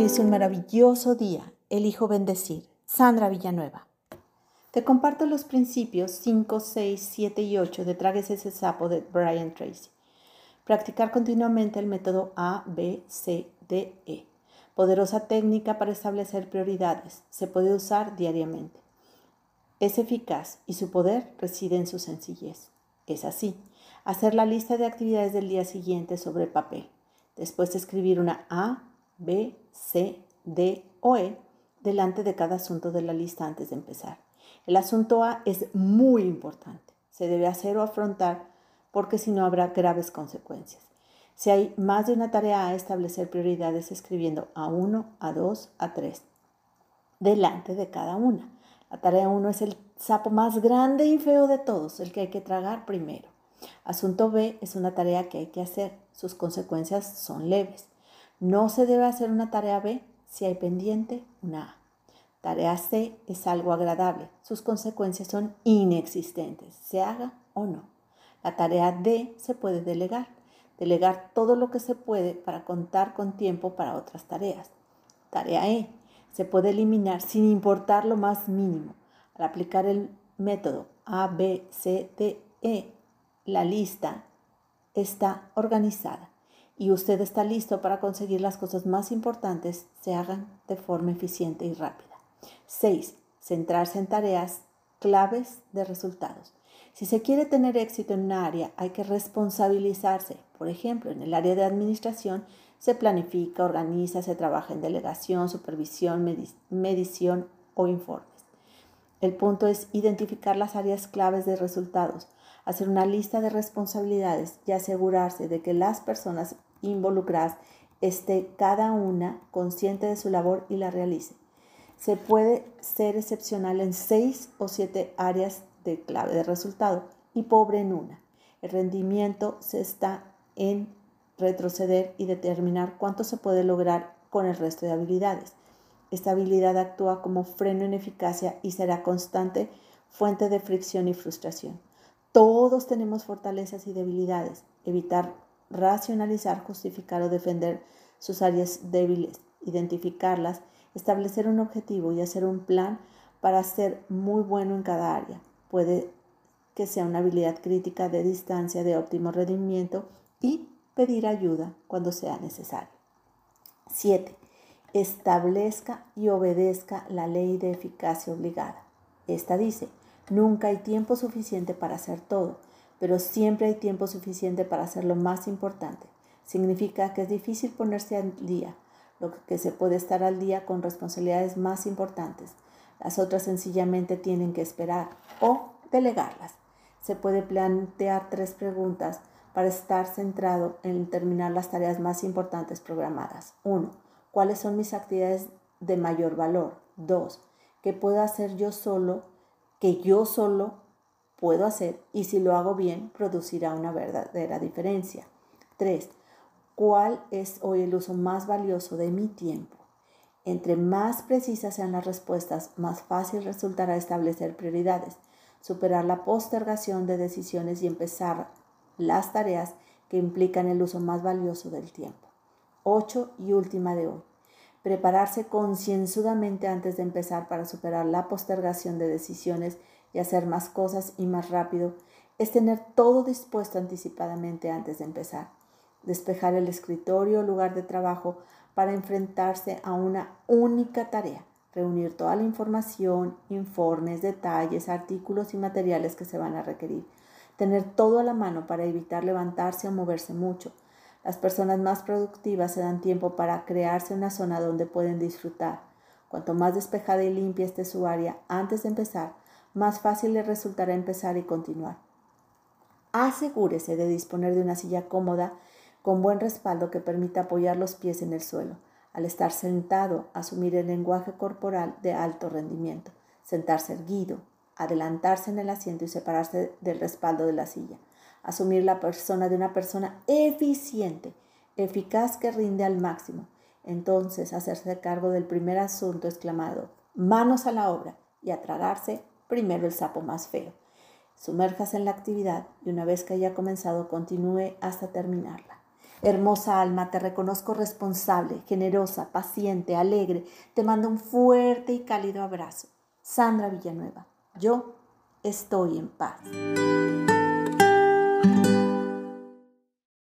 Hoy es un maravilloso día. Elijo bendecir. Sandra Villanueva. Te comparto los principios 5, 6, 7 y 8 de Tragues ese sapo de Brian Tracy. Practicar continuamente el método A, B, C, D, E. Poderosa técnica para establecer prioridades. Se puede usar diariamente. Es eficaz y su poder reside en su sencillez. Es así. Hacer la lista de actividades del día siguiente sobre el papel. Después escribir una A, B, C, D o E delante de cada asunto de la lista antes de empezar. El asunto A es muy importante. Se debe hacer o afrontar porque si no habrá graves consecuencias. Si hay más de una tarea A, establecer prioridades escribiendo A1, A2, A3 delante de cada una. La tarea 1 es el sapo más grande y feo de todos, el que hay que tragar primero. Asunto B es una tarea que hay que hacer. Sus consecuencias son leves. No se debe hacer una tarea B si hay pendiente una A. Tarea C es algo agradable. Sus consecuencias son inexistentes, se haga o no. La tarea D se puede delegar. Delegar todo lo que se puede para contar con tiempo para otras tareas. Tarea E se puede eliminar sin importar lo más mínimo. Al aplicar el método A, B, C, D, E, la lista está organizada y usted está listo para conseguir las cosas más importantes se hagan de forma eficiente y rápida. 6. Centrarse en tareas claves de resultados. Si se quiere tener éxito en un área, hay que responsabilizarse. Por ejemplo, en el área de administración se planifica, organiza, se trabaja en delegación, supervisión, medición o informes. El punto es identificar las áreas claves de resultados, hacer una lista de responsabilidades y asegurarse de que las personas involucradas esté cada una consciente de su labor y la realice. Se puede ser excepcional en seis o siete áreas de clave de resultado y pobre en una. El rendimiento se está en retroceder y determinar cuánto se puede lograr con el resto de habilidades. Esta habilidad actúa como freno en eficacia y será constante fuente de fricción y frustración. Todos tenemos fortalezas y debilidades. Evitar racionalizar, justificar o defender sus áreas débiles, identificarlas, establecer un objetivo y hacer un plan para ser muy bueno en cada área. Puede que sea una habilidad crítica de distancia de óptimo rendimiento y pedir ayuda cuando sea necesario. 7. Establezca y obedezca la ley de eficacia obligada. Esta dice, nunca hay tiempo suficiente para hacer todo pero siempre hay tiempo suficiente para hacer lo más importante. Significa que es difícil ponerse al día, lo que se puede estar al día con responsabilidades más importantes. Las otras sencillamente tienen que esperar o delegarlas. Se puede plantear tres preguntas para estar centrado en terminar las tareas más importantes programadas. 1. ¿Cuáles son mis actividades de mayor valor? 2. ¿Qué puedo hacer yo solo, que yo solo puedo hacer y si lo hago bien producirá una verdadera diferencia. 3. ¿Cuál es hoy el uso más valioso de mi tiempo? Entre más precisas sean las respuestas, más fácil resultará establecer prioridades, superar la postergación de decisiones y empezar las tareas que implican el uso más valioso del tiempo. 8 y última de hoy. Prepararse concienzudamente antes de empezar para superar la postergación de decisiones y hacer más cosas y más rápido es tener todo dispuesto anticipadamente antes de empezar. Despejar el escritorio o lugar de trabajo para enfrentarse a una única tarea. Reunir toda la información, informes, detalles, artículos y materiales que se van a requerir. Tener todo a la mano para evitar levantarse o moverse mucho. Las personas más productivas se dan tiempo para crearse una zona donde pueden disfrutar. Cuanto más despejada y limpia esté su área antes de empezar, más fácil le resultará empezar y continuar. Asegúrese de disponer de una silla cómoda con buen respaldo que permita apoyar los pies en el suelo. Al estar sentado, asumir el lenguaje corporal de alto rendimiento, sentarse erguido, adelantarse en el asiento y separarse del respaldo de la silla. Asumir la persona de una persona eficiente, eficaz que rinde al máximo. Entonces hacerse cargo del primer asunto exclamado, manos a la obra y a tragarse primero el sapo más feo. Sumérjase en la actividad y una vez que haya comenzado continúe hasta terminarla. Hermosa alma, te reconozco responsable, generosa, paciente, alegre. Te mando un fuerte y cálido abrazo. Sandra Villanueva, yo estoy en paz.